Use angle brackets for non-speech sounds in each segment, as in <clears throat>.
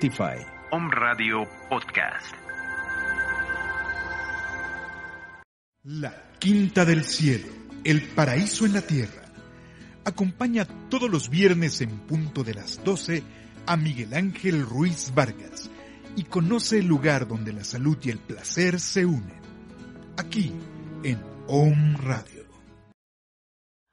Spotify. Home Radio Podcast. La Quinta del Cielo, el paraíso en la tierra. Acompaña todos los viernes en punto de las 12 a Miguel Ángel Ruiz Vargas y conoce el lugar donde la salud y el placer se unen. Aquí, en Home Radio.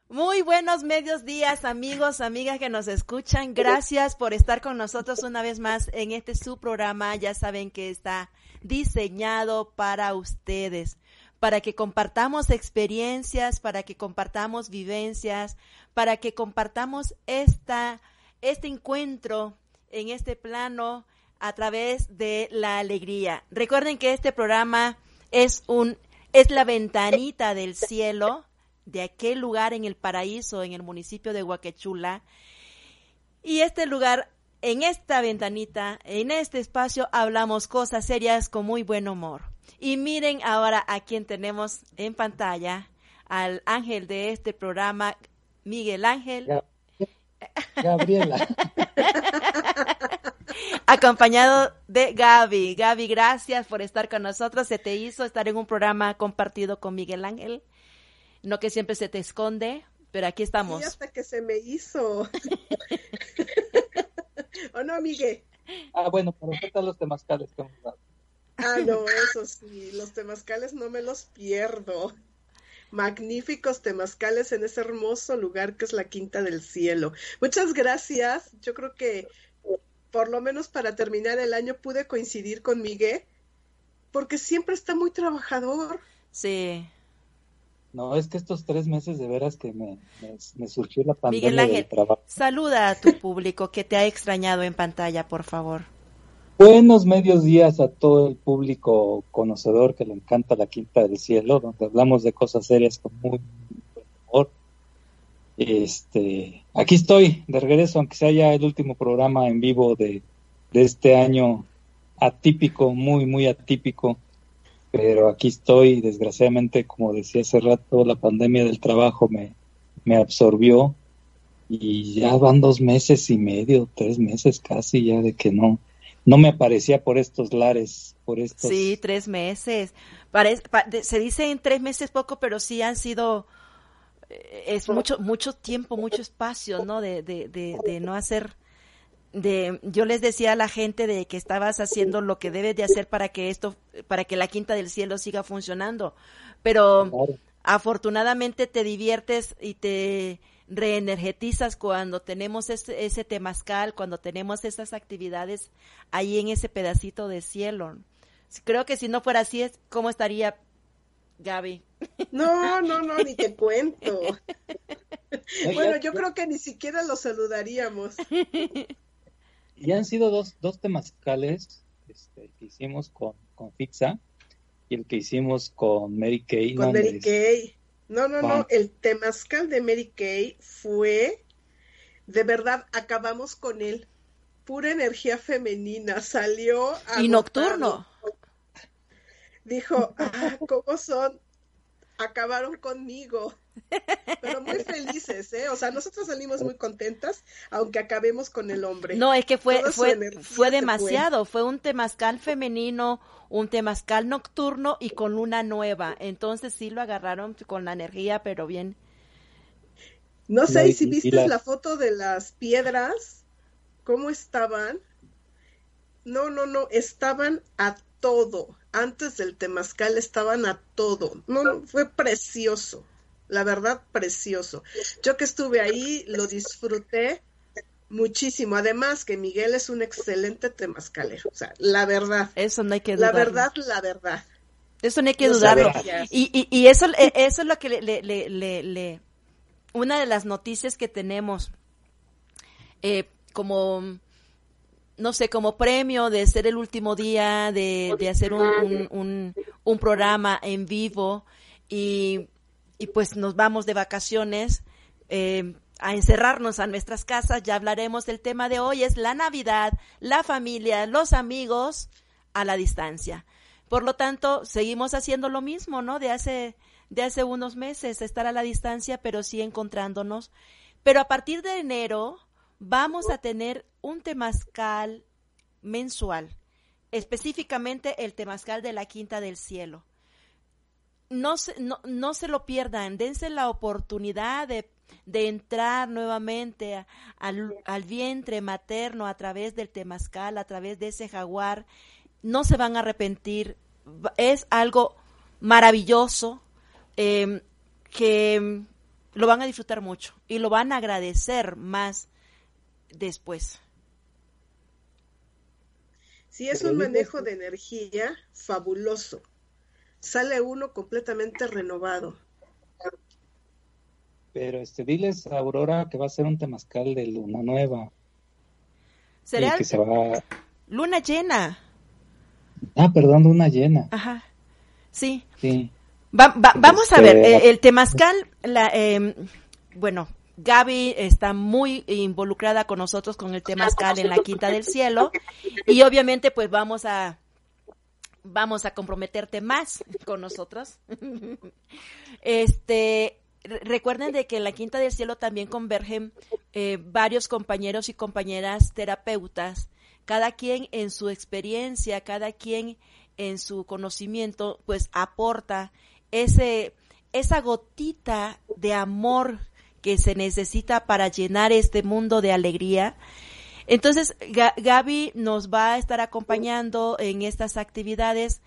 Muy buenos medios días, amigos, amigas que nos escuchan. Gracias por estar con nosotros una vez más en este su programa. Ya saben que está diseñado para ustedes, para que compartamos experiencias, para que compartamos vivencias, para que compartamos esta, este encuentro en este plano a través de la alegría. Recuerden que este programa es un, es la ventanita del cielo de aquel lugar en el paraíso, en el municipio de Huaquechula. Y este lugar, en esta ventanita, en este espacio, hablamos cosas serias con muy buen humor. Y miren ahora a quien tenemos en pantalla, al ángel de este programa, Miguel Ángel. Gabriela. <laughs> Acompañado de Gaby. Gaby, gracias por estar con nosotros. Se te hizo estar en un programa compartido con Miguel Ángel. No que siempre se te esconde, pero aquí estamos. Sí, hasta que se me hizo. <laughs> ¿O no, Miguel? Ah, bueno, pero ¿qué tal los temazcales que hemos dado? Ah, no, eso sí, los temazcales no me los pierdo. Magníficos temazcales en ese hermoso lugar que es la Quinta del Cielo. Muchas gracias. Yo creo que por lo menos para terminar el año pude coincidir con Miguel, porque siempre está muy trabajador. Sí. No, es que estos tres meses de veras que me, me, me surgió la pandemia Miguel Ángel, trabajo. saluda a tu público que te ha extrañado en pantalla, por favor. Buenos medios días a todo el público conocedor que le encanta la Quinta del Cielo, donde hablamos de cosas serias con muy buen humor. Este, aquí estoy de regreso, aunque sea ya el último programa en vivo de, de este año atípico, muy, muy atípico. Pero aquí estoy, desgraciadamente, como decía hace rato, la pandemia del trabajo me, me absorbió y ya van dos meses y medio, tres meses casi ya de que no, no me aparecía por estos lares, por estos. Sí, tres meses. Se dice en tres meses poco, pero sí han sido eh, es mucho mucho tiempo, mucho espacio, ¿no? De, de, de, no hacer. De, yo les decía a la gente de que estabas haciendo lo que debes de hacer para que esto, para que la Quinta del Cielo siga funcionando, pero Claro. afortunadamente te diviertes y te reenergetizas cuando tenemos ese, ese temazcal, cuando tenemos esas actividades ahí en ese pedacito de cielo. Creo que si no fuera así, es ¿cómo estaría Gaby? No, no, no, ni te cuento. <laughs> Bueno, yo creo que ni siquiera lo saludaríamos. <laughs> Y han sido dos, dos temazcales este, que hicimos con, con Fixa y el que hicimos con Mary Kay. Con no, Mary Kay. No, no, no, el temazcal de Mary Kay fue, de verdad, acabamos con él. Pura energía femenina, salió Y nocturno. Dijo, ah, ¿cómo son? Acabaron conmigo. Pero muy felices, ¿eh? O sea, nosotros salimos muy contentas, aunque acabemos con el hombre. No, es que fue, Toda fue, fue demasiado, fue un temazcal femenino, un temazcal nocturno y con luna nueva. Entonces sí lo agarraron con la energía, pero bien. No sé No, y- si y viste las- la foto de las piedras, cómo estaban. no, no, no, estaban a todo. Antes del temazcal estaban a todo. No, no, fue precioso. La verdad, precioso. Yo que estuve ahí, lo disfruté muchísimo. Además que Miguel es un excelente temazcalero. O sea, la verdad. Eso no hay que La dudarlo. verdad, la verdad. Eso no hay que Lo dudarlo. Y, y, y eso, eh, eso es lo que le, le, le, le- le- una de las noticias que tenemos eh, como, no sé, como premio de ser el último día, de, de hacer un, un, un, un programa en vivo y, y pues nos vamos de vacaciones. eh, a encerrarnos a nuestras casas, ya hablaremos del tema de hoy, es la Navidad, la familia, los amigos a la distancia. Por lo tanto, seguimos haciendo lo mismo, ¿no? De hace, de hace unos meses, estar a la distancia, pero sí encontrándonos. Pero a partir de enero vamos a tener un temazcal mensual, específicamente el temazcal de la Quinta del Cielo. No se, no, no se lo pierdan, dense la oportunidad de, de entrar nuevamente a- al, al vientre materno a través del temazcal, a través de ese jaguar. No se van a arrepentir, es algo maravilloso eh, que lo van a disfrutar mucho y lo van a agradecer más después. Sí, es un manejo de energía fabuloso. Sale uno completamente renovado. Pero este, diles a Aurora que va a ser un temazcal de luna nueva. Será que se va... luna llena. Ah, perdón, luna llena. Ajá. Sí. Sí. Va- va- vamos a Este, ver, eh, el temazcal, la, eh, bueno, Gaby está muy involucrada con nosotros con el temazcal en la Quinta del Cielo y obviamente pues vamos a vamos a comprometerte más con nosotros. <laughs> Este, re- recuerden de que en la Quinta del Cielo también convergen eh, varios compañeros y compañeras terapeutas, cada quien en su experiencia, cada quien en su conocimiento, pues aporta ese, esa gotita de amor que se necesita para llenar este mundo de alegría. Entonces, Ga- Gaby nos va a estar acompañando en estas actividades.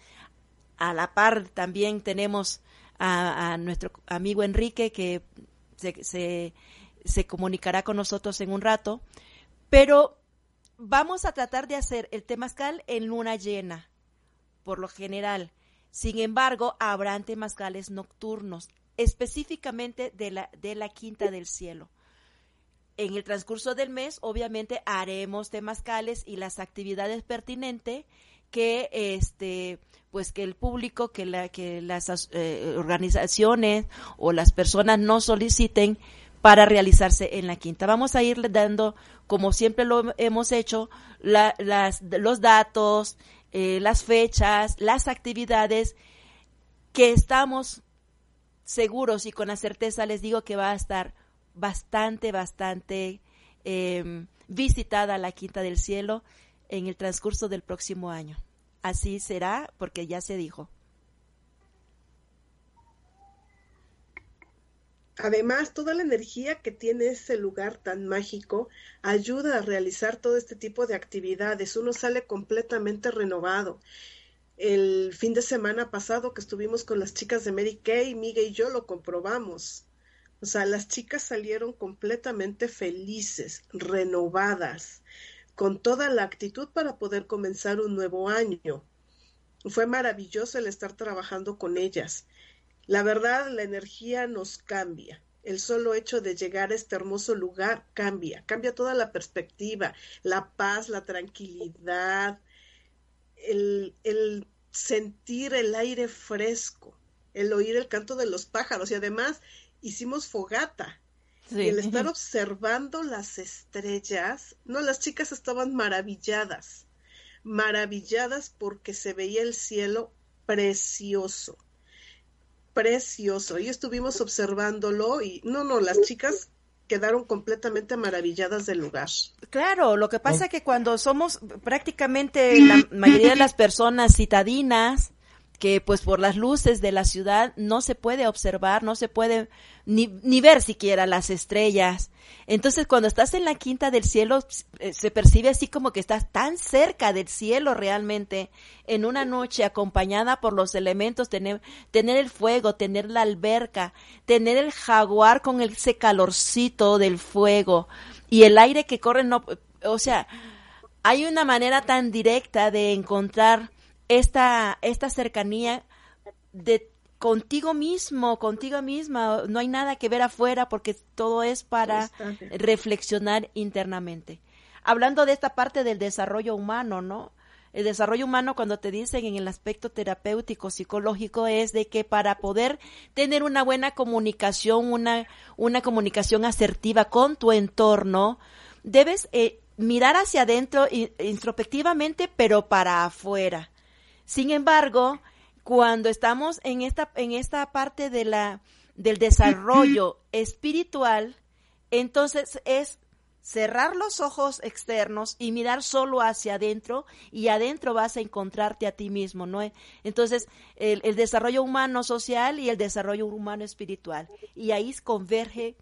A la par también tenemos a, nuestro amigo Enrique que se comunicará con nosotros en un rato. Pero vamos a tratar de hacer el temazcal en luna llena, por lo general. Sin embargo, habrán temazcales nocturnos, específicamente de la, de la Quinta del Cielo. En el transcurso del mes, obviamente, haremos temazcales y las actividades pertinentes que este pues que el público que la que las as- eh, organizaciones o las personas no soliciten para realizarse en la quinta. Vamos a ir dando como siempre lo hemos hecho la- las los datos eh, las fechas las actividades que estamos seguros y con la certeza les digo que va a estar bastante, bastante eh, visitada la Quinta del Cielo en el transcurso del próximo año. Así será porque ya se dijo. Además, toda la energía que tiene ese lugar tan mágico ayuda a realizar todo este tipo de actividades. Uno sale completamente renovado. El fin de semana pasado que estuvimos con las chicas de Mary Kay, Miguel y yo lo comprobamos. O sea, las chicas salieron completamente felices, renovadas, con toda la actitud para poder comenzar un nuevo año. Fue maravilloso el estar trabajando con ellas. La verdad, la energía nos cambia. El solo hecho de llegar a este hermoso lugar cambia, cambia toda la perspectiva, la paz, la tranquilidad, el, el sentir el aire fresco, el oír el canto de los pájaros y además hicimos fogata. Y el estar observando las estrellas, no, las chicas estaban maravilladas, maravilladas porque se veía el cielo precioso, precioso. Y estuvimos observándolo y no, no, las chicas quedaron completamente maravilladas del lugar. Claro, lo que pasa es que cuando somos prácticamente la mayoría de las personas citadinas, que pues por las luces de la ciudad no se puede observar, no se puede ni, ni ver siquiera las estrellas. Entonces cuando estás en la quinta del cielo eh, se percibe así como que estás tan cerca del cielo realmente en una noche acompañada por los elementos, tener, tener el fuego, tener la alberca, tener el jaguar con ese calorcito del fuego y el aire que corre, no, o sea, hay una manera tan directa de encontrar esta, esta cercanía de contigo mismo, contigo misma, no hay nada que ver afuera porque todo es para reflexionar internamente. Hablando de esta parte del desarrollo humano, ¿no? El desarrollo humano cuando te dicen en el aspecto terapéutico, psicológico, es de que para poder tener una buena comunicación, una, una comunicación asertiva con tu entorno, debes eh, mirar hacia adentro introspectivamente, pero para afuera. Sin embargo, cuando estamos en esta, en esta parte de la, del desarrollo <clears throat> espiritual, entonces es cerrar los ojos externos y mirar solo hacia adentro y adentro vas a encontrarte a ti mismo, ¿no? Entonces, el, desarrollo humano social y el desarrollo humano espiritual. Y ahí converge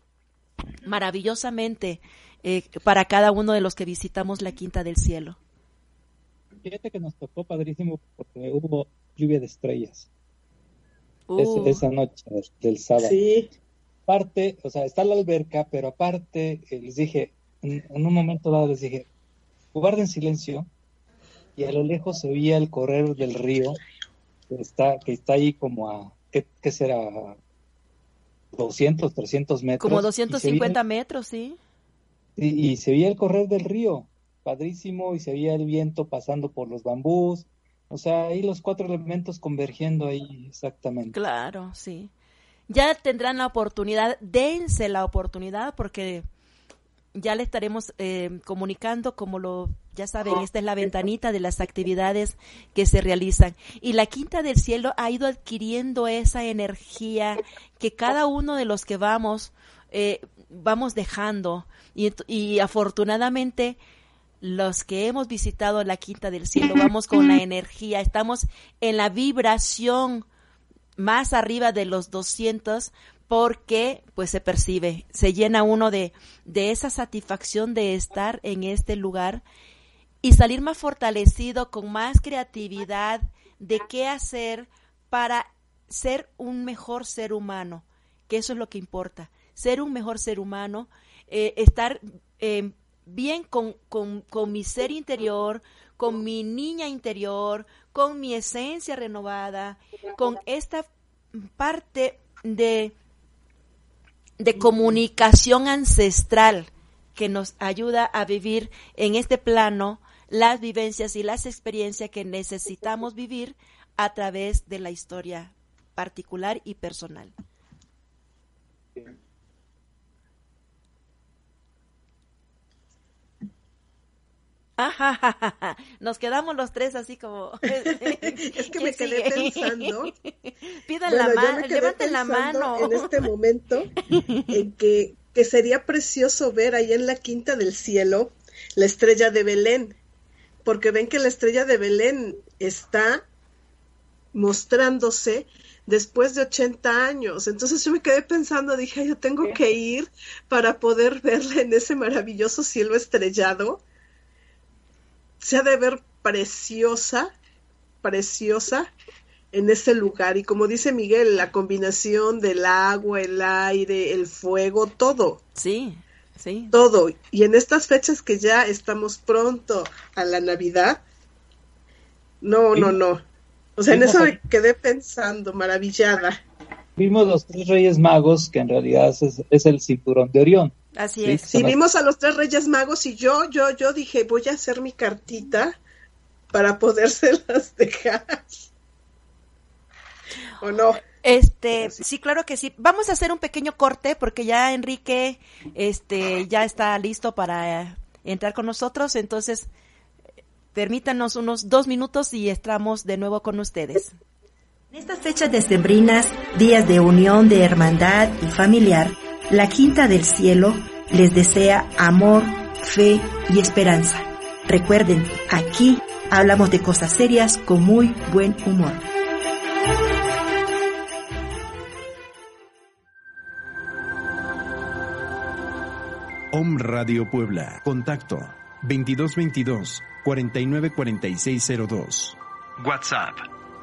maravillosamente eh, para cada uno de los que visitamos la Quinta del Cielo. Fíjate que nos tocó padrísimo porque hubo lluvia de estrellas uh. esa noche del sábado. Sí. Aparte, o sea, está la alberca, pero aparte eh, les dije, en, un momento dado les dije, guarden silencio y a lo lejos se oía el correr del río que está, que está ahí como a, ¿qué, será? 200, 300 metros. Como 250 metros, sí. Y, y se veía el correr del río padrísimo y se veía el viento pasando por los bambús. O sea, ahí los cuatro elementos convergiendo ahí exactamente. Claro, sí. Ya tendrán la oportunidad, dense la oportunidad porque ya le estaremos eh, comunicando como lo ya saben, esta es la ventanita de las actividades que se realizan. Y la Quinta del Cielo ha ido adquiriendo esa energía que cada uno de los que vamos, eh, vamos dejando. Y, y afortunadamente los que hemos visitado la Quinta del Cielo, vamos con la energía, estamos en la vibración más arriba de los 200 porque pues se percibe, se llena uno de, de esa satisfacción de estar en este lugar y salir más fortalecido, con más creatividad de qué hacer para ser un mejor ser humano, que eso es lo que importa, ser un mejor ser humano, eh, estar eh, bien con, con, mi ser interior, con mi niña interior, con mi esencia renovada, con esta parte de, de comunicación ancestral que nos ayuda a vivir en este plano las vivencias y las experiencias que necesitamos vivir a través de la historia particular y personal. <laughs> Nos quedamos los tres así como. <laughs> <laughs> es que me quedé pensando. Pidan la mano, levanten la mano. En este momento, en que, que sería precioso ver ahí en la quinta del cielo la estrella de Belén. Porque ven que la estrella de Belén está mostrándose después de 80 años. Entonces yo me quedé pensando, dije, yo tengo que ir para poder verla en ese maravilloso cielo estrellado se ha de ver preciosa, preciosa en ese lugar. Y como dice Miguel, la combinación del agua, el aire, el fuego, todo. Sí, sí. Todo. Y en estas fechas que ya estamos pronto a la Navidad, no, no, no. O sea, en eso me quedé pensando, maravillada. Vimos los tres Reyes Magos, que en realidad es, es el cinturón de Orión. Así es. Sí, vimos a los tres Reyes Magos y yo, yo, yo dije, voy a hacer mi cartita para podérselas <laughs> dejar. ¿O no? Este, sí, claro que sí. Vamos a hacer un pequeño corte porque ya Enrique, este, ya está listo para entrar con nosotros. Entonces, permítanos unos dos minutos y estamos de nuevo con ustedes. En estas fechas decembrinas, días de unión, de hermandad y familiar, la Quinta del Cielo les desea amor, fe y esperanza. Recuerden, aquí hablamos de cosas serias con muy buen humor. Om Radio Puebla. Contacto 2222 494602. WhatsApp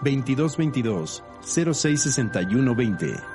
2222 066120.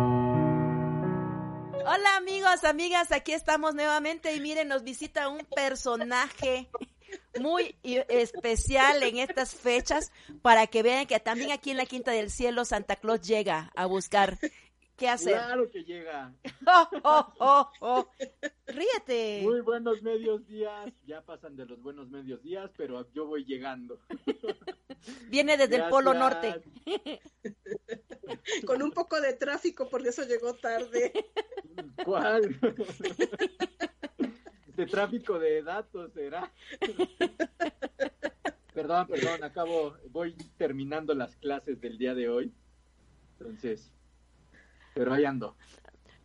Hola amigos, amigas, aquí estamos nuevamente y miren, nos visita un personaje muy especial en estas fechas para que vean que también aquí en la Quinta del Cielo Santa Claus llega a buscar qué hacer. Claro que llega. Oh, oh, oh, oh. Ríete. Muy buenos medios días, ya pasan de los buenos medios días, pero yo voy llegando. Viene desde el Polo Norte. Con un poco de tráfico, por eso llegó tarde. ¿Cuál? De tráfico de datos será. Perdón, perdón, acabo, voy terminando las clases del día de hoy. Entonces, pero ahí ando.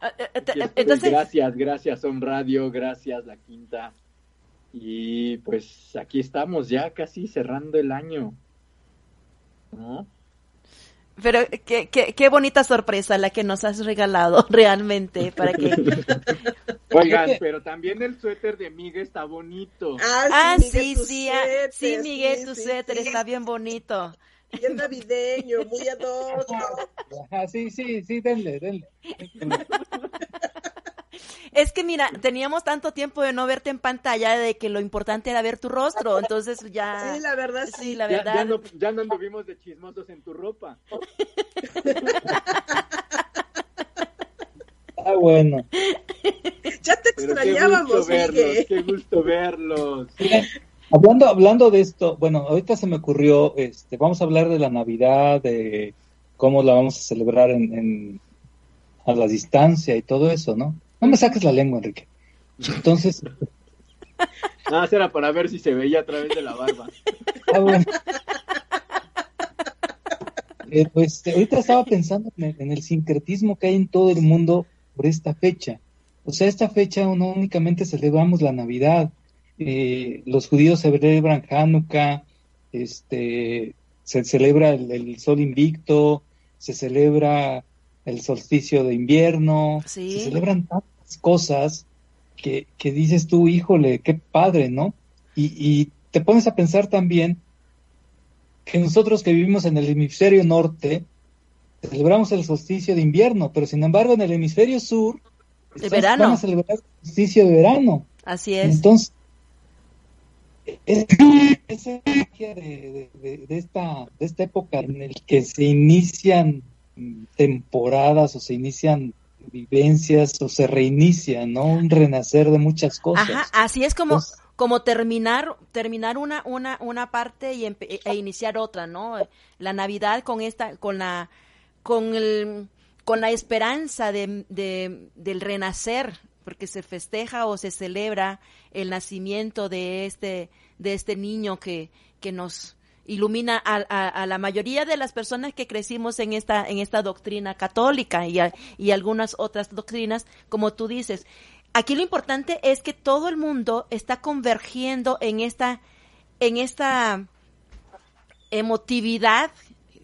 Ah, eh, entonces... Gracias, gracias, Son Radio, gracias, La Quinta. Y pues aquí estamos ya casi cerrando el año. ¿No? Pero qué, qué, qué, bonita sorpresa la que nos has regalado <laughs> realmente para que... <laughs> Oigan, pero también el suéter de Miguel está bonito. Ah, sí, ah, sí, ah, sí, Miguel, tu suéter está bien bonito. Bien navideño, muy adorno. Sí, sí, sí, denle, denle. Es que mira, teníamos tanto tiempo de no verte en pantalla de que lo importante era ver tu rostro, entonces ya... Sí, la verdad, sí. la verdad. Ya, no, ya no anduvimos de chismosos en tu ropa. Ah, bueno. Ya te extrañábamos, qué gusto verlos, Qué gusto verlos. Hablando, hablando de esto, bueno, ahorita se me ocurrió, este, vamos a hablar de la Navidad, de cómo la vamos a celebrar en, en- a la distancia y todo eso, ¿no? No me saques la lengua, Enrique. Entonces, <laughs> Nada, más era para ver si se veía a través de la barba. ah, bueno. Eh, pues ahorita estaba pensando en el, en el sincretismo que hay en todo el mundo por esta fecha. O sea, esta fecha no únicamente celebramos la Navidad, eh, los judíos celebran Hanukkah, este, se celebra el, el sol invicto, se celebra el solsticio de invierno, Sí. se celebran tantas cosas que, que dices tú, híjole, qué padre, ¿no? Y, y te pones a pensar también que nosotros que vivimos en el hemisferio norte, celebramos el solsticio de invierno, pero sin embargo en el hemisferio sur De verano. van a celebrar el solsticio de verano. Así es. Entonces, es, esa magia de, de- de- esta, de esta época en el que se inician temporadas o se inician vivencias o se reinicia, ¿no? Un renacer de muchas cosas. Ajá, así es como, Pues- como terminar, terminar una, una, una parte y empe- e iniciar otra, ¿no? La Navidad con esta, con la, con el, con la esperanza de, de- del renacer, porque se festeja o se celebra el nacimiento de este, de este niño que, que nos ilumina a, a- a la mayoría de las personas que crecimos en esta, en esta doctrina católica y, y algunas otras doctrinas, como tú dices. Aquí lo importante es que todo el mundo está convergiendo en esta, en esta emotividad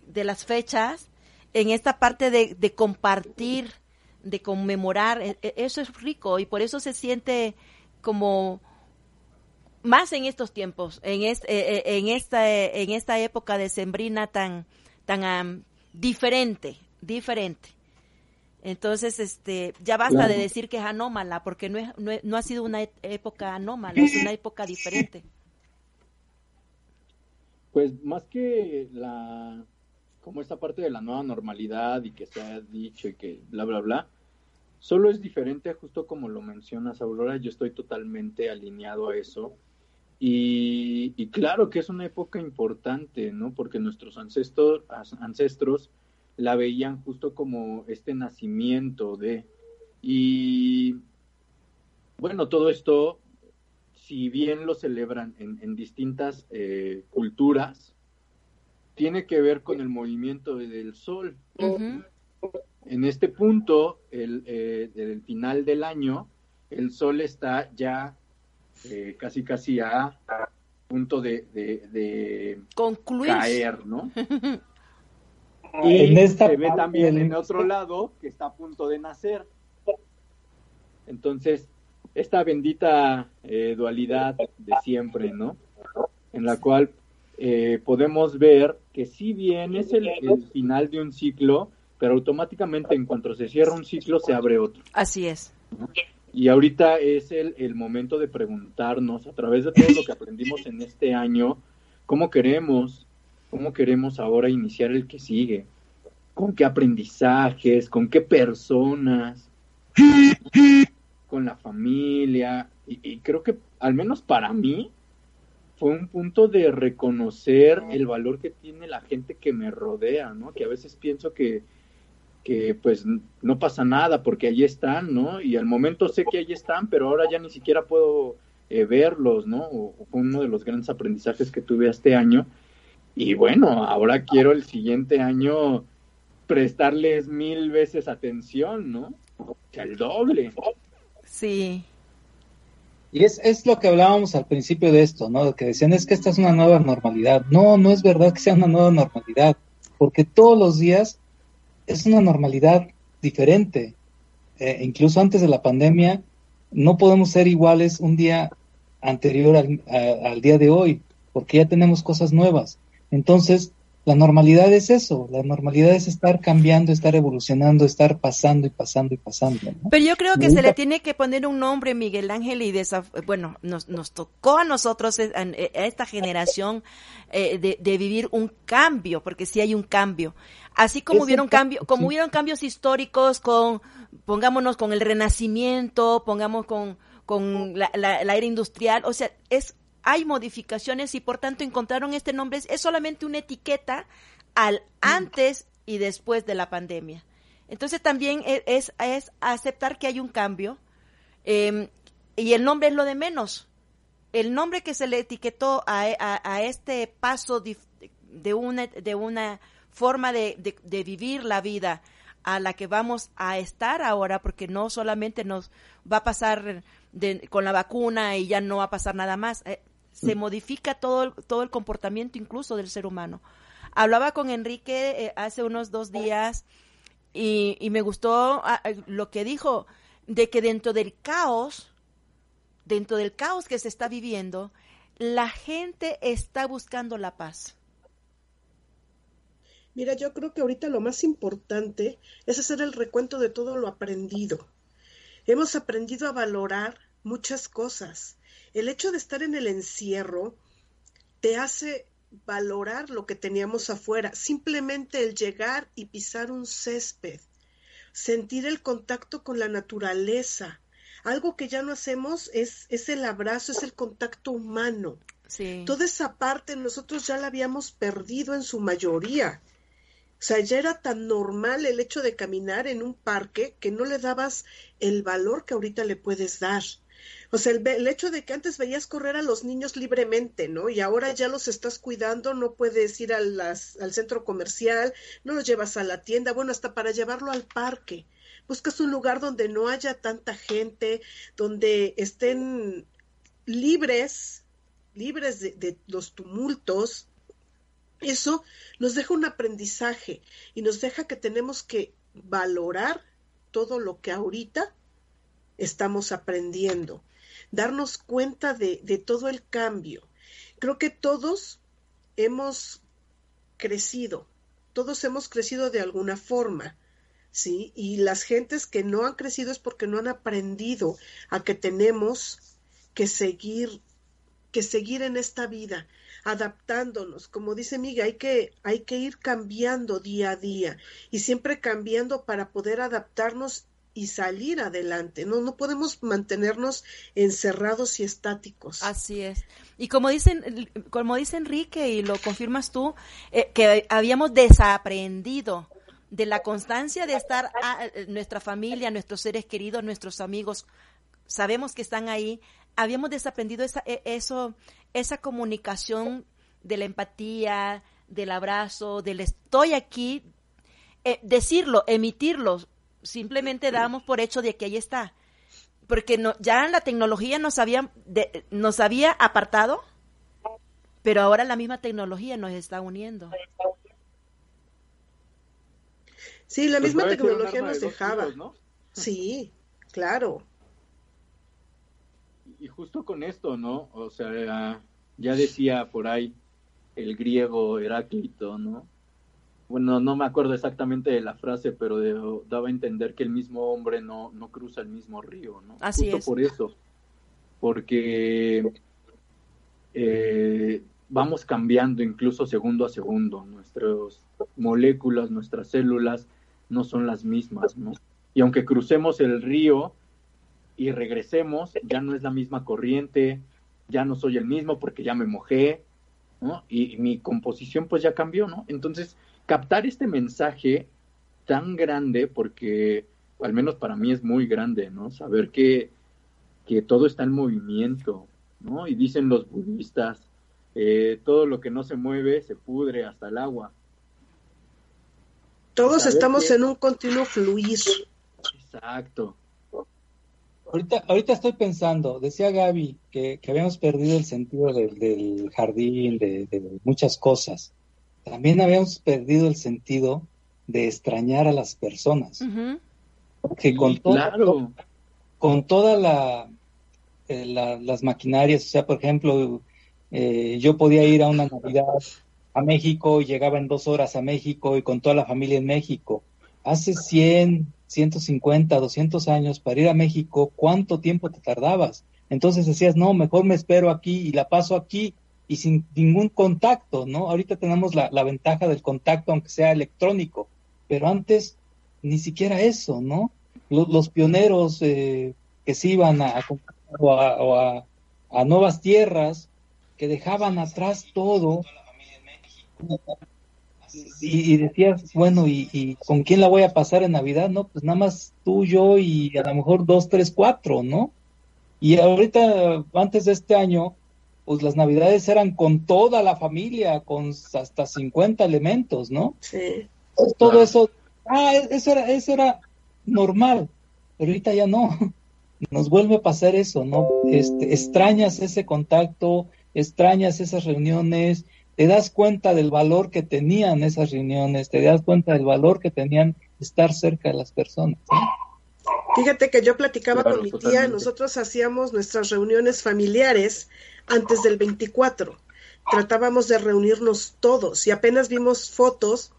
de las fechas, en esta parte de compartir, de conmemorar, e- e- eso es rico y por eso se siente como más en estos tiempos, en, es- eh, en, esta, en esta época decembrina tan, tan am, diferente, diferente. Entonces, este, ya basta Claro. de decir que es anómala, porque no, es, no, no ha sido una época anómala, es una época <laughs> diferente. Pues más que la, como esta parte de la nueva normalidad y que se ha dicho y que bla, bla, bla, solo es diferente justo como lo mencionas, Aurora, yo estoy totalmente alineado a eso. Y, claro que es una época importante, ¿no? Porque nuestros ancestros, ancestros la veían justo como este nacimiento de... Y bueno, todo esto si bien lo celebran en, en distintas eh, culturas, tiene que ver con el movimiento del sol. En este punto, el, eh, del final del año, el sol está ya eh, casi casi a punto de, de- de Concluir. caer, ¿no? <laughs> Y En esta se ve también en otro lado que está a punto de nacer. Entonces, esta bendita eh, dualidad de siempre, ¿no? En la cual eh, podemos ver que si bien es el, el final de un ciclo, pero automáticamente en cuanto se cierra un ciclo se abre otro. Así es. Y ahorita es el, el momento de preguntarnos, a través de todo lo que aprendimos en este año, cómo queremos, cómo queremos ahora iniciar el que sigue, con qué aprendizajes, con qué personas, con la familia. Y, y creo que, al menos para mí, fue un punto de reconocer el valor que tiene la gente que me rodea, ¿no? Que a veces pienso que, que pues no pasa nada porque allí están, ¿no? Y al momento sé que allí están, pero ahora ya ni siquiera puedo eh, verlos, ¿no? O, o fue uno de los grandes aprendizajes que tuve este año. Y bueno, ahora quiero el siguiente año prestarles mil veces atención, ¿no? O sea, el doble. Sí. Y es, es lo que hablábamos al principio de esto, ¿no? Que decían, es que esta es una nueva normalidad. No, no es verdad que sea una nueva normalidad, porque todos los días es una normalidad diferente. Eh, incluso antes de la pandemia, no podemos ser iguales un día anterior al día de hoy, porque ya tenemos cosas nuevas. Entonces, la normalidad es eso, la normalidad es estar cambiando, estar evolucionando, estar pasando y pasando y pasando. ¿no? Pero yo creo que se le tiene que poner un nombre, Miguel Ángel, y desaf- bueno, nos, nos tocó a nosotros, eh, a, a esta generación, eh, de, de vivir un cambio, porque sí hay un cambio. Así como hubieron cambio, como hubieron cambios históricos con, pongámonos con el renacimiento, pongamos con, con la, la- la era industrial, o sea, es, hay modificaciones y por tanto encontraron este nombre, es, solamente una etiqueta al antes y después de la pandemia. Entonces también e, es, es aceptar que hay un cambio em, y el nombre es lo de menos. El nombre que se le etiquetó a, a, este paso de, de, una, de una forma de, de, vivir la vida a la que vamos a estar ahora, porque no solamente nos va a pasar con la vacuna y ya no va a pasar nada más. Eh, se mm. modifica todo, todo el comportamiento incluso del ser humano. Hablaba con Enrique eh, hace unos dos días y, y me gustó ah, eh, lo que dijo de que dentro del caos, dentro del caos que se está viviendo, la gente está buscando la paz. Mira, yo creo que ahorita lo más importante es hacer el recuento de todo lo aprendido. Hemos aprendido a valorar muchas cosas. El hecho de estar en el encierro te hace valorar lo que teníamos afuera. Simplemente el llegar y pisar un césped, sentir el contacto con la naturaleza. Algo que ya no hacemos es, es el abrazo, es el contacto humano. Toda esa parte nosotros ya la habíamos perdido en su mayoría. O sea, ya era tan normal el hecho de caminar en un parque que no le dabas el valor que ahorita le puedes dar. O sea, el, hecho de que antes veías correr a los niños libremente, ¿no? Y ahora ya los estás cuidando, no puedes ir al centro comercial, no los llevas a la tienda, bueno, hasta para llevarlo al parque. Buscas un lugar donde no haya tanta gente, donde estén libres, libres de, de los tumultos. Eso nos deja un aprendizaje y nos deja que tenemos que valorar todo lo que ahorita estamos aprendiendo darnos cuenta de, de todo el cambio. Creo que todos hemos crecido, todos hemos crecido de alguna forma, ¿sí? Y las gentes que no han crecido es porque no han aprendido a que tenemos que seguir, que seguir en esta vida, adaptándonos. Como dice Miguel, hay que, hay que ir cambiando día a día y siempre cambiando para poder adaptarnos y salir adelante. No, no podemos mantenernos encerrados y estáticos. Así es. Y como dicen, como dice Enrique y lo confirmas tú, eh, que habíamos desaprendido de la constancia de estar a, nuestra familia, nuestros seres queridos, nuestros amigos, sabemos que están ahí. Habíamos desaprendido esa, e, eso, esa comunicación de la empatía, del abrazo, del estoy aquí, eh, decirlo, emitirlo, simplemente damos por hecho de que ahí está. Porque no, ya la tecnología nos había, nos había apartado, pero ahora la misma tecnología nos está uniendo. Sí, la pues misma tecnología nos dejaba. Sí, claro. Y justo con esto, ¿no? O sea, ya decía por ahí el griego Heráclito, ¿no? Bueno, no me acuerdo exactamente de la frase, pero daba a entender que el mismo hombre no, no cruza el mismo río, ¿no? Así Justo por eso, porque eh, vamos cambiando incluso segundo a segundo, nuestras moléculas, nuestras células no son las mismas, ¿no? Y aunque crucemos el río y regresemos, ya no es la misma corriente, ya no soy el mismo porque ya me mojé, ¿no? Y, y mi composición pues ya cambió, ¿no? Entonces, captar este mensaje tan grande, porque al menos para mí es muy grande, ¿no? Saber que, que todo está en movimiento, ¿no? Y dicen los budistas, eh, todo lo que no se mueve se pudre hasta el agua. Todos estamos en un continuo fluir. Exacto. Ahorita, ahorita estoy pensando, decía Gaby que, habíamos perdido el sentido del, jardín, de, de, muchas cosas también habíamos perdido el sentido de extrañar a las personas. Que con, con toda la, eh, las maquinarias, o sea, por ejemplo, eh, yo podía ir a una Navidad a México y llegaba en dos horas a México y con toda la familia en México. Hace 100, 150, 200 años para ir a México, ¿cuánto tiempo te tardabas? Entonces decías, no, mejor me espero aquí y la paso aquí y sin ningún contacto, ¿no? Ahorita tenemos la, ventaja del contacto, aunque sea electrónico, pero antes ni siquiera eso, ¿no? Los, pioneros eh, que se iban a, a, a, nuevas tierras, que dejaban atrás todo, y, decías, bueno, ¿y, ¿y, con quién la voy a pasar en Navidad? No, pues nada más tú, yo y a lo mejor dos, tres, cuatro, ¿no? Y ahorita, antes de este año, pues las Navidades eran con toda la familia, con hasta 50 elementos, ¿no? Sí. Pues todo eso, ah, eso era, eso era normal, pero ahorita ya no. <laughs> Nos vuelve a pasar eso, ¿no? Este, extrañas ese contacto, extrañas esas reuniones, te das cuenta del valor que tenían esas reuniones, te das cuenta del valor que tenían estar cerca de las personas. Fíjate que yo platicaba con mi tía, nosotros hacíamos nuestras reuniones familiares antes del 24. Tratábamos de reunirnos todos y apenas vimos fotos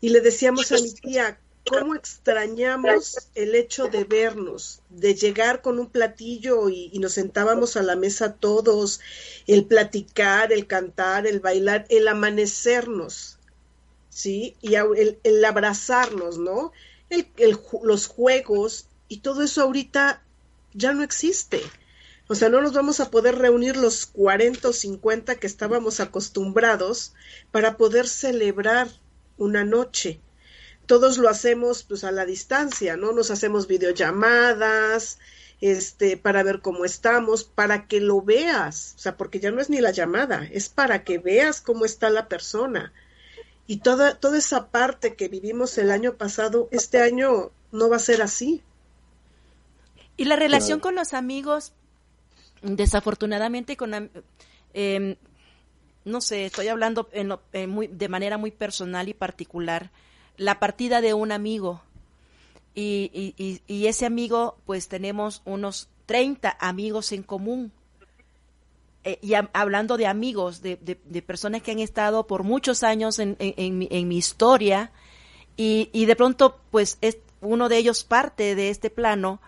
y le decíamos a mi tía, cómo extrañamos el hecho de vernos, de llegar con un platillo y, nos sentábamos a la mesa todos, el platicar, el cantar, el bailar, el amanecernos, ¿sí? Y el, abrazarnos, ¿no? El, los juegos y todo eso ahorita ya no existe. O sea, no nos vamos a poder reunir los 40 o 50 que estábamos acostumbrados para poder celebrar una noche todos lo hacemos pues a la distancia, ¿no? Nos hacemos videollamadas, este, para ver cómo estamos, para que lo veas, o sea, porque ya no es ni la llamada, es para que veas cómo está la persona. Y toda, toda esa parte que vivimos el año pasado, este año no va a ser así. Y la relación con los amigos, desafortunadamente con, eh, no sé, estoy hablando muy, de manera muy personal y particular, la partida de un amigo. Y, y, ese amigo, pues tenemos unos 30 amigos en común. Eh, y hablando de amigos, de, de, personas que han estado por muchos años en, en, mi, en mi, historia, y, y, de pronto, pues es, uno de ellos parte de este plano.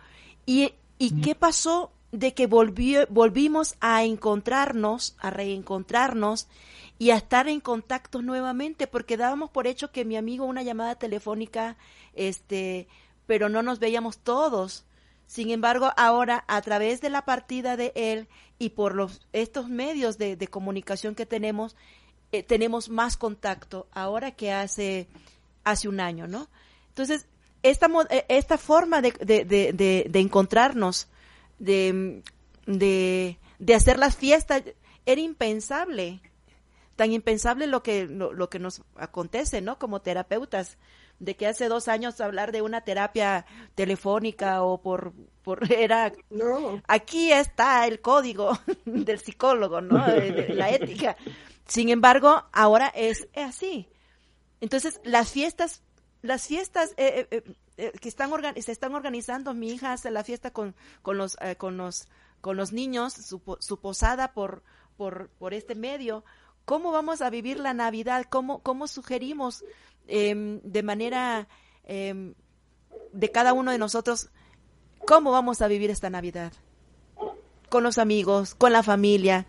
¿Y, y qué pasó? De que volvió, volvimos a encontrarnos, a reencontrarnos, y a estar en contacto nuevamente, porque dábamos por hecho que mi amigo una llamada telefónica, este, pero no nos veíamos todos. Sin embargo, ahora a través de la partida de él y por los estos medios de, comunicación que tenemos, eh, tenemos más contacto ahora que hace hace un año, ¿no? Entonces, esta, eh, esta forma de, de, de encontrarnos, de, de, hacer las fiestas, era impensable tan impensable lo que, lo, que nos acontece, ¿no? Como terapeutas, de que hace dos años hablar de una terapia telefónica o por, por <laughs> era, no. aquí está el código <laughs> del psicólogo, ¿no? De, la ética. <laughs> Sin embargo, ahora es, así. Entonces, las fiestas, las fiestas eh, eh, eh, que están se están organizando, mi hija hace la fiesta con, con los, con los, con los niños, su, su posada por, por, por este medio, cómo vamos a vivir la Navidad, cómo, cómo sugerimos em, de manera em, de cada uno de nosotros, cómo vamos a vivir esta Navidad. Con los amigos, con la familia.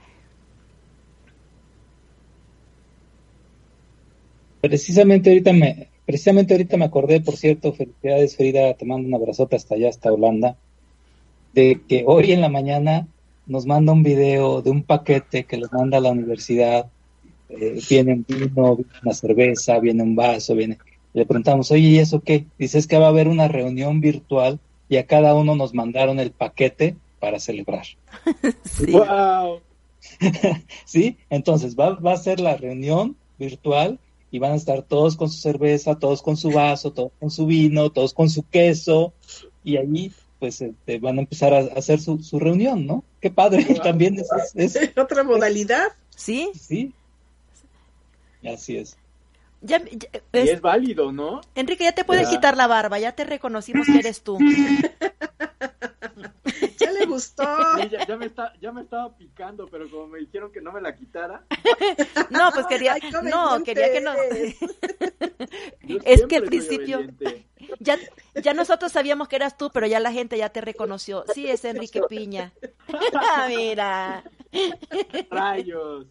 Precisamente ahorita me, precisamente ahorita me acordé, por cierto, felicidades Frida, te mando un abrazote hasta allá, hasta Holanda, de que hoy en la mañana nos manda un video de un paquete que le manda a la universidad eh, viene un vino, viene una cerveza, viene un vaso, viene... Le preguntamos, oye, ¿y eso qué? Dice, es que va a haber una reunión virtual y a cada uno nos mandaron el paquete para celebrar. <laughs> sí. ¡Wow! <laughs> sí, entonces va, va a ser la reunión virtual y van a estar todos con su cerveza, todos con su vaso, todos con su vino, todos con su queso y allí pues este, van a empezar a, hacer su, su, reunión, ¿no? Qué padre, <laughs> también es, es, <laughs> otra modalidad. Sí. Sí, Así es. Ya, Y es válido, ¿no? Enrique, ya te puedes quitar la barba, ya te reconocimos que eres tú. <laughs> gustó. <laughs> ya, me está, ya me estaba picando, pero como me dijeron que no me la quitara. <laughs> no, pues quería, no, quería que no. <laughs> es que al principio, ya, ya nosotros sabíamos que eras tú, pero ya la gente ya te reconoció. Sí, es Enrique Piña. Ah, mira. Rayos.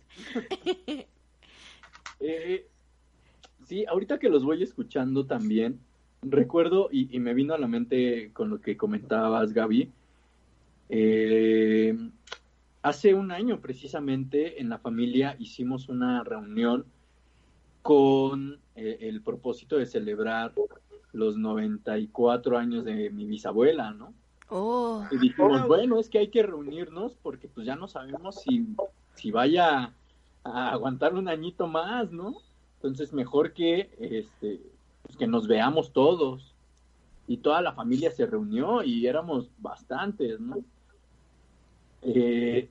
Eh, sí, ahorita que los voy escuchando también, recuerdo y, me vino a la mente con lo que comentabas, Gaby. Eh, hace un año precisamente en la familia hicimos una reunión con eh, el propósito de celebrar los 94 años de mi bisabuela, ¿no? Oh. Y dijimos, bueno, es que hay que reunirnos porque pues ya no sabemos si, si vaya a aguantar un añito más, ¿no? Entonces mejor que, este, pues, que nos veamos todos. Y toda la familia se reunió y éramos bastantes, ¿no? Eh,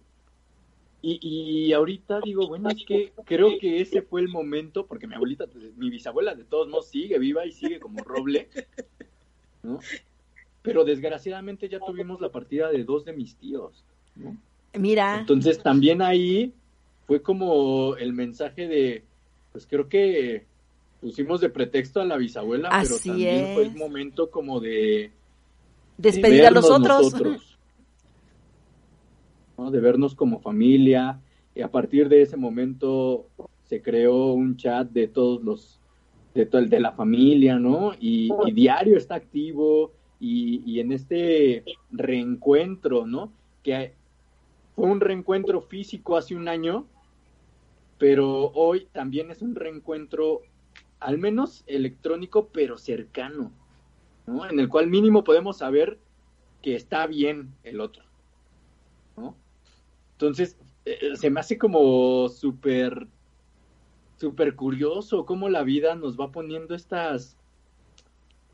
y, y ahorita digo, bueno, es que creo que ese fue el momento, porque mi abuelita, mi bisabuela de todos modos sigue viva y sigue como roble, ¿no? Pero desgraciadamente ya tuvimos la partida de dos de mis tíos, ¿no? Mira. Entonces también ahí fue como el mensaje de, pues creo que pusimos de pretexto a la bisabuela, pero Así también fue el momento como de Despedir a los otros. nosotros, De vernos como familia. Y a partir de ese momento se creó un chat de todos los, de, to- de la familia, ¿no? Y, y diario está activo y, y en este reencuentro, ¿no? Que fue un reencuentro físico hace un año, pero hoy también es un reencuentro, al menos electrónico, pero cercano, ¿no? En el cual mínimo podemos saber que está bien el otro, ¿no? Entonces, eh, se me hace como súper, súper curioso cómo la vida nos va poniendo estas,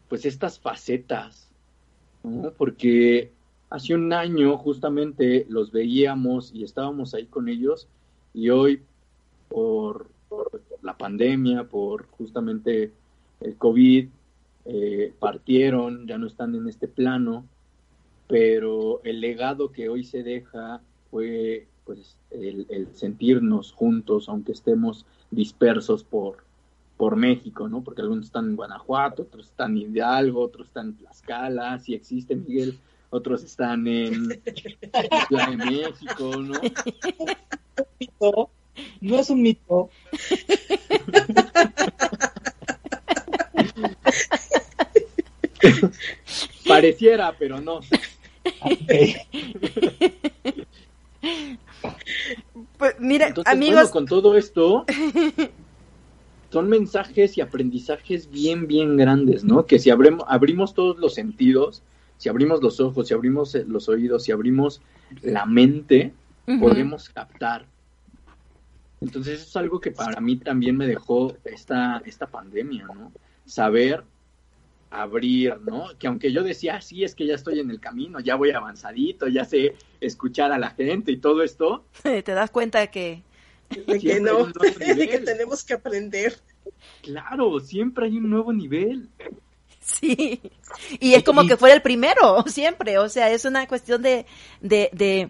pues estas facetas. Porque hace un año justamente los veíamos y estábamos ahí con ellos y hoy por, por la pandemia, por justamente el COVID, eh, partieron, ya no están en este plano, pero el legado que hoy se deja fue pues el, el sentirnos juntos, aunque estemos dispersos por, por México, ¿no? Porque algunos están en Guanajuato, otros están en Hidalgo, otros están en Tlaxcala, si existe Miguel, otros están en <laughs> Ciudad de México, ¿no? mito, no es un mito. Pareciera, pero no. Pues, mira, Entonces, amigos, bueno, con todo esto, son mensajes y aprendizajes bien, bien grandes, ¿no? Que si abremos, abrimos todos los sentidos, si abrimos los ojos, si abrimos eh, los oídos, si abrimos la mente, podemos captar. Entonces, eso es algo que para mí también me dejó esta, esta pandemia, ¿no? Saber abrir, ¿no? Que aunque yo decía, "Ah, sí, es que ya estoy en el camino, ya voy avanzadito, ya sé escuchar a la gente y todo esto, <laughs> te das cuenta de que De que no, <laughs> de que tenemos que aprender. Claro, siempre hay un nuevo nivel. Sí, y es como que fuera el primero, <laughs> siempre, o sea, es una cuestión de, de, de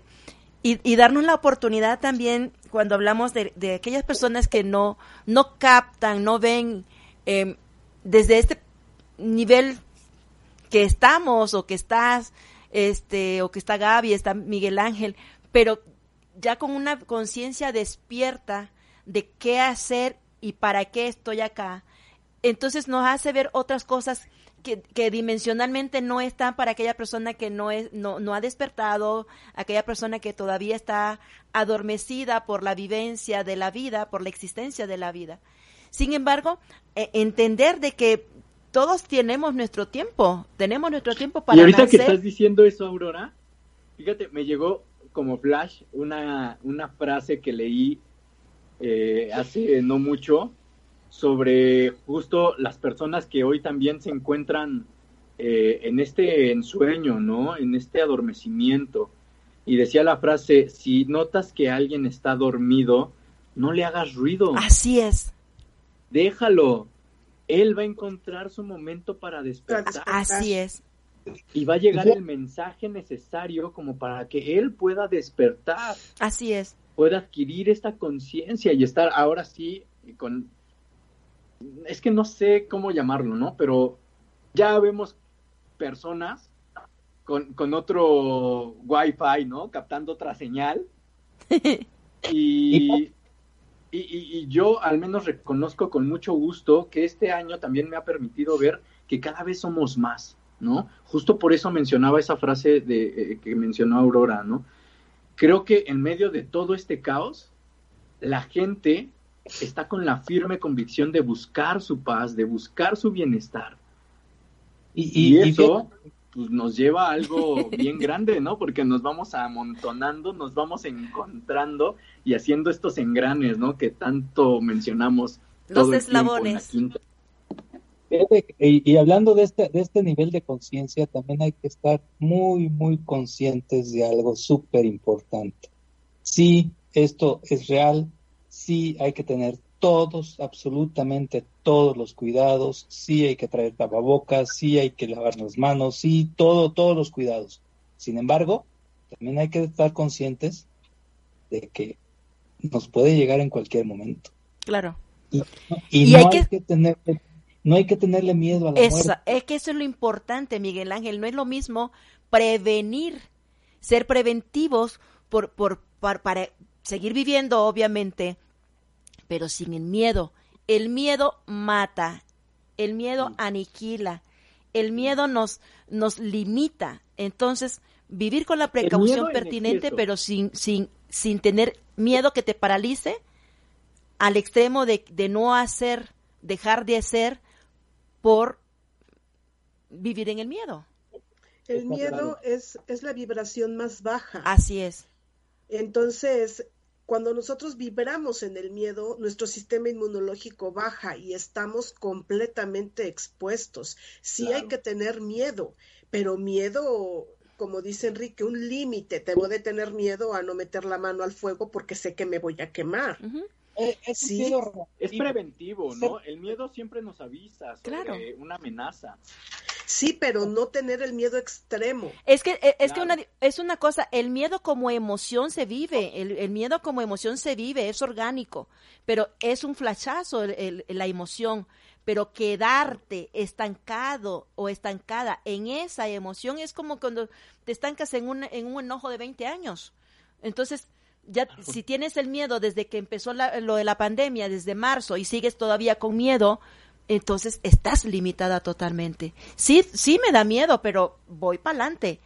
y, y darnos la oportunidad también cuando hablamos de, de aquellas personas que no, no captan, no ven eh, desde este nivel que estamos o que estás, este, o que está Gaby, está Miguel Ángel, pero ya con una conciencia despierta de qué hacer y para qué estoy acá, entonces nos hace ver otras cosas que, que dimensionalmente no están para aquella persona que no es no, no ha despertado, aquella persona que todavía está adormecida por la vivencia de la vida, por la existencia de la vida. Sin embargo, eh, entender de que todos tenemos nuestro tiempo, tenemos nuestro tiempo para y ahorita que estás diciendo eso, Aurora, fíjate, me llegó como flash una, una frase que leí eh, hace no mucho sobre justo las personas que hoy también se encuentran eh, en este ensueño, ¿no? En este adormecimiento. Y decía la frase, si notas que alguien está dormido, no le hagas ruido. Así es. Déjalo. Él va a encontrar su momento para despertar. Así es. Y va a llegar el mensaje necesario como para que él pueda despertar, Así es. pueda adquirir esta conciencia y estar ahora sí con... Es que no sé cómo llamarlo, ¿no? Pero ya vemos personas con, con otro wifi, ¿no? Captando otra señal. <laughs> Y, y, y- y yo al menos reconozco con mucho gusto que este año también me ha permitido ver que cada vez somos más, ¿no? Justo por eso mencionaba esa frase de, eh, que mencionó Aurora, ¿no? Creo que en medio de todo este caos, la gente está con la firme convicción de buscar su paz, de buscar su bienestar. Y, eso pues, nos lleva a algo bien grande, ¿no? Porque nos vamos amontonando, nos vamos encontrando y haciendo estos engranes, ¿no? Que tanto mencionamos. Los eslabones. Y, y, hablando de este, de este nivel de conciencia, también hay que estar muy, muy conscientes de algo súper importante. Sí, esto es real, sí hay que tener todos, absolutamente todos los cuidados, sí hay que traer tapabocas, sí hay que lavar las manos, sí, todo, todos los cuidados. Sin embargo, también hay que estar conscientes de que nos puede llegar en cualquier momento. Claro. Y, no hay, que, que tener no hay que tenerle miedo a la eso, Es que eso es lo importante, Miguel Ángel. No es lo mismo prevenir, ser preventivos por, por, para seguir viviendo, obviamente, pero sin el miedo. El miedo mata, el miedo aniquila, el miedo nos, nos limita. Entonces, vivir con la precaución pertinente, pero sin, sin, sin tener miedo que te paralice, al extremo de, de no hacer, dejar de hacer, por vivir en el miedo. El miedo es, es la vibración más baja. Así es. Entonces, cuando nosotros vibramos en el miedo, nuestro sistema inmunológico baja y estamos completamente expuestos. Sí hay que tener miedo, pero miedo, como dice Enrique, un límite. Te voy a tener miedo a no meter la mano al fuego porque sé que me voy a quemar. Es, es preventivo, ¿no? El miedo siempre nos avisa sobre una amenaza. Sí, pero no tener el miedo extremo. Es que eh, es que una, es una cosa, el miedo como emoción se vive, el, miedo como emoción se vive, es orgánico, pero es un flachazo la emoción, pero quedarte estancado o estancada en esa emoción es como cuando te estancas en un, en un enojo de 20 años. Entonces, ya si tienes el miedo desde que empezó lo de la pandemia, desde marzo, y sigues todavía con miedo, entonces estás limitada totalmente. Sí, sí me da miedo, pero voy para adelante,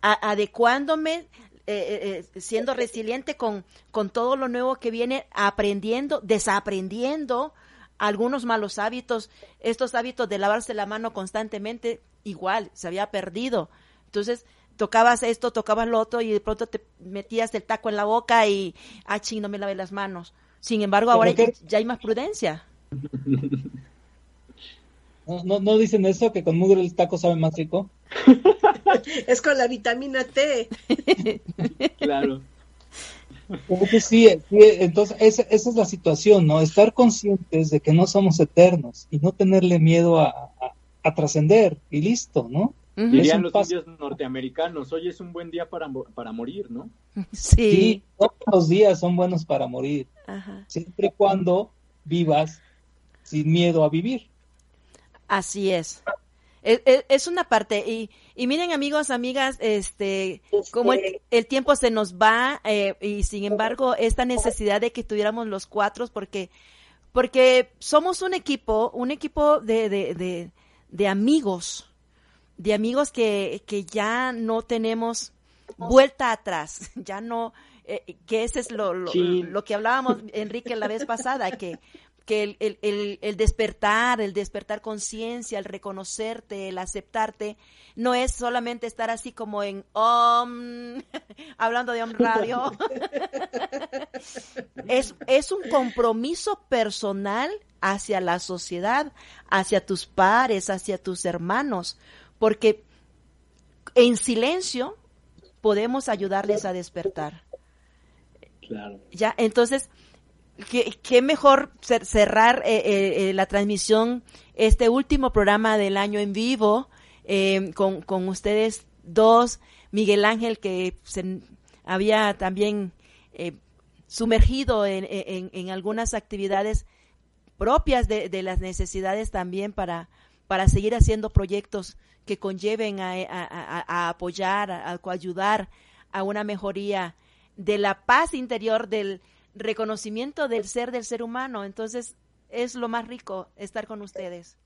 adecuándome, eh, eh, eh, siendo resiliente con, con todo lo nuevo que viene, aprendiendo, desaprendiendo algunos malos hábitos, estos hábitos de lavarse la mano constantemente, igual, se había perdido. Entonces, tocabas esto, tocabas lo otro y de pronto te metías el taco en la boca y, ah, ching, no me lavé las manos. Sin embargo, ahora ya, hay más prudencia. <laughs> ¿No, no, dicen eso, que con mugre el taco sabe más rico? <laughs> es con la vitamina T. <laughs> claro. Sí, entonces esa, es la situación, ¿no? Estar conscientes de que no somos eternos y no tenerle miedo a, a trascender y listo, ¿no? Dirían los indios norteamericanos, hoy es un buen día para, para morir, ¿no? <laughs> Sí. todos los días son buenos para morir, siempre y cuando vivas sin miedo a vivir. Así es. Es, es una parte, y, y, miren amigos, amigas, este, como el, tiempo se nos va, eh, y sin embargo, esta necesidad de que tuviéramos los cuatro, porque, porque somos un equipo, un equipo de, de, de, de amigos, de amigos que, que ya no tenemos vuelta atrás, <laughs> ya no, eh, que ese es lo, lo, que hablábamos, Enrique, la vez pasada, que, que el, el, el, despertar, el despertar conciencia, el reconocerte, el aceptarte, no es solamente estar así como en OM, <laughs> hablando de OM Radio, <laughs> es, es un compromiso personal hacia la sociedad, hacia tus pares, hacia tus hermanos, porque en silencio podemos ayudarles a despertar. Claro. Ya, entonces, qué, mejor cerrar eh, eh, eh, la transmisión, este último programa del año en vivo, con, con, ustedes dos, Miguel Ángel, que se había también sumergido en, en, en, algunas actividades propias de, de, las necesidades también para, para seguir haciendo proyectos que conlleven a, apoyar, a, ayudar a una mejoría de la paz interior, del reconocimiento del ser del ser humano. Entonces, es lo más rico estar con ustedes.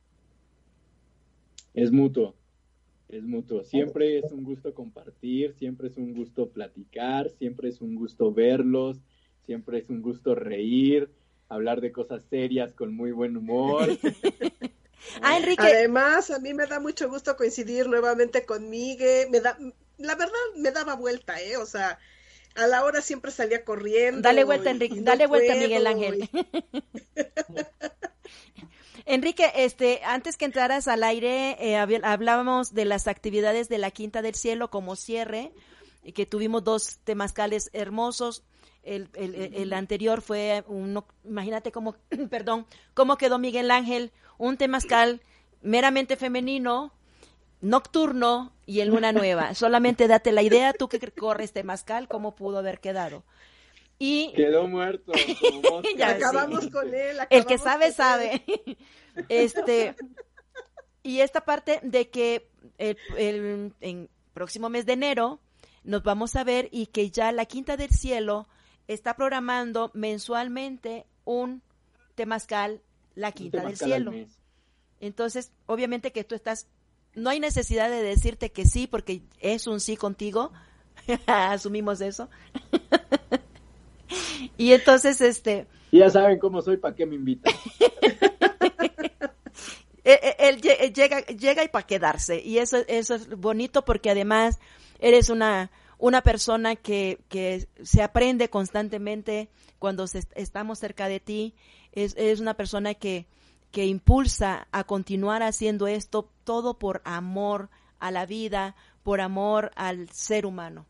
Es mutuo, es mutuo. Siempre es un gusto compartir, siempre es un gusto platicar, siempre es un gusto verlos, siempre es un gusto reír, hablar de cosas serias con muy buen humor. <laughs> ah, Enrique. Además, a mí me da mucho gusto coincidir nuevamente con Miguel. Me da, la verdad, me daba vuelta, ¿eh? O sea, a la hora siempre salía corriendo. Dale vuelta, Enrique. dale vuelta, Miguel Ángel. <laughs> Enrique, este, antes que entraras al aire, eh, hablábamos de las actividades de la Quinta del Cielo como cierre, que tuvimos dos temazcales hermosos. El, el, el anterior fue un, imagínate cómo, <clears throat> perdón, cómo quedó Miguel Ángel, un temazcal meramente femenino, nocturno y en luna nueva. <laughs> Solamente date la idea, tú que corres temazcal, cómo pudo haber quedado. Y... Quedó muerto. <laughs> ya acabamos con él. el que sabe, sabe. <laughs> este, y esta parte de que el, el en próximo mes de enero nos vamos a ver y que ya la Quinta del Cielo está programando mensualmente un temazcal, la Quinta del Cielo. Entonces, obviamente que tú estás, no hay necesidad de decirte que sí, porque es un sí contigo, <laughs> asumimos eso. <laughs> y entonces, este... Ya saben cómo soy, ¿para qué me invitan? E, <laughs> e, él, llega, llega y para quedarse. Y eso, eso es bonito porque además eres una, una persona que, que se aprende constantemente cuando estamos cerca de ti. Es, es una persona que, que impulsa a continuar haciendo esto todo por amor a la vida, por amor al ser humano.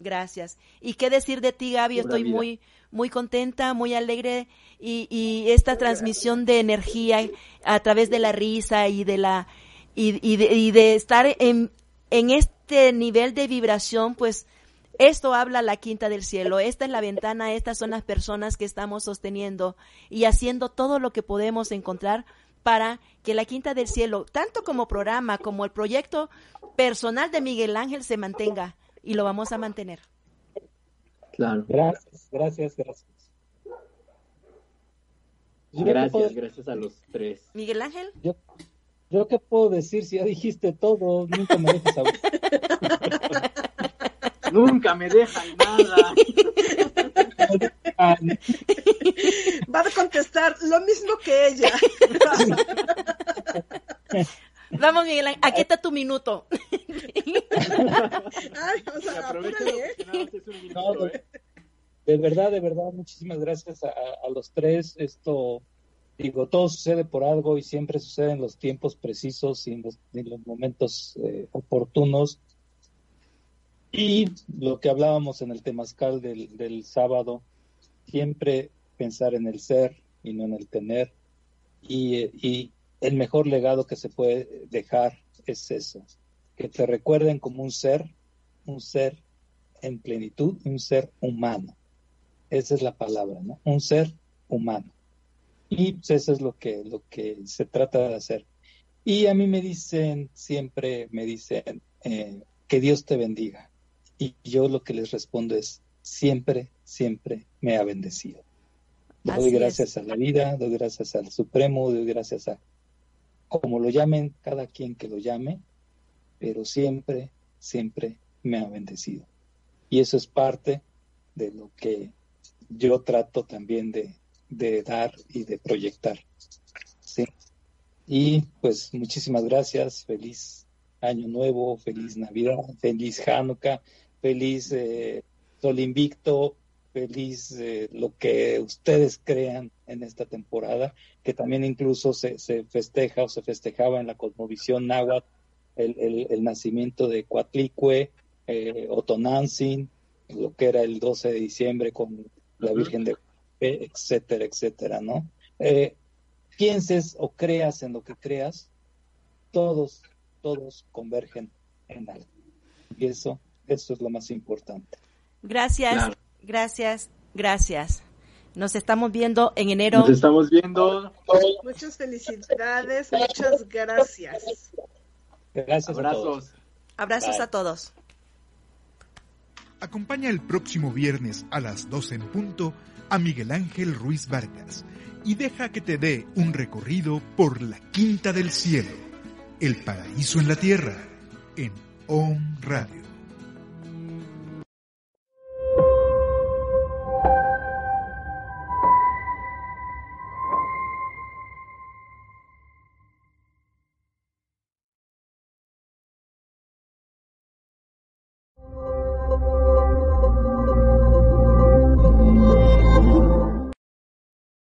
Gracias. ¿Y qué decir de ti, Gaby? Estoy muy, muy contenta, muy alegre y, y esta transmisión de energía a través de la risa y de la y, y, de, y de, estar en, en este nivel de vibración, pues esto habla la quinta del cielo, esta es la ventana, estas son las personas que estamos sosteniendo y haciendo todo lo que podemos encontrar para que la quinta del cielo, tanto como programa como el proyecto personal de Miguel Ángel se mantenga y lo vamos a mantener. Claro. Gracias, gracias, gracias. Gracias, gracias a los tres. Miguel Ángel. Yo, yo qué puedo decir si ya dijiste todo, nunca me dejas hablar. <laughs> nunca me dejan nada. Va a contestar lo mismo que ella. <laughs> Vamos, Miguel, aquí está tu minuto. Ay, o sea, apúrale, ¿eh? de verdad, de verdad, muchísimas gracias a, los tres. Esto, digo, todo sucede por algo y siempre sucede en los tiempos precisos y en los, momentos eh, oportunos. Y lo que hablábamos en el temazcal del, sábado, siempre pensar en el ser y no en el tener. Y, y el mejor legado que se puede dejar es eso, que te recuerden como un ser, un ser en plenitud, un ser humano. Esa es la palabra, ¿no? Un ser humano. Y pues, eso es lo que, lo que se trata de hacer. Y a mí me dicen, siempre me dicen, eh, que Dios te bendiga. Y yo lo que les respondo es, siempre, siempre me ha bendecido. Doy gracias a la vida, doy gracias al Supremo, doy gracias a como lo llamen, cada quien que lo llame, pero siempre, siempre me ha bendecido. Y eso es parte de lo que yo trato también de, dar y de proyectar. ¿sí? Y pues muchísimas gracias, feliz año nuevo, feliz Navidad, feliz Hanukkah, feliz eh, Sol Invicto, feliz de lo que ustedes crean en esta temporada, que también incluso se, se festeja o se festejaba en la cosmovisión náhuatl el, el, nacimiento de Coatlicue, eh, Otonantzin, lo que era el 12 de diciembre con la Virgen de etcétera, etcétera, ¿no? Eh, pienses o creas en lo que creas, todos, todos convergen en algo. Y eso, eso es lo más importante. Gracias. Gracias, gracias. Nos estamos viendo en enero. Nos estamos viendo. Muchas felicidades, muchas gracias. Gracias. Abrazos. Abrazos a todos. Acompaña el próximo viernes a las 12 en punto a Miguel Ángel Ruiz Vargas y deja que te dé un recorrido por la Quinta del Cielo, el paraíso en la tierra, en OM Radio.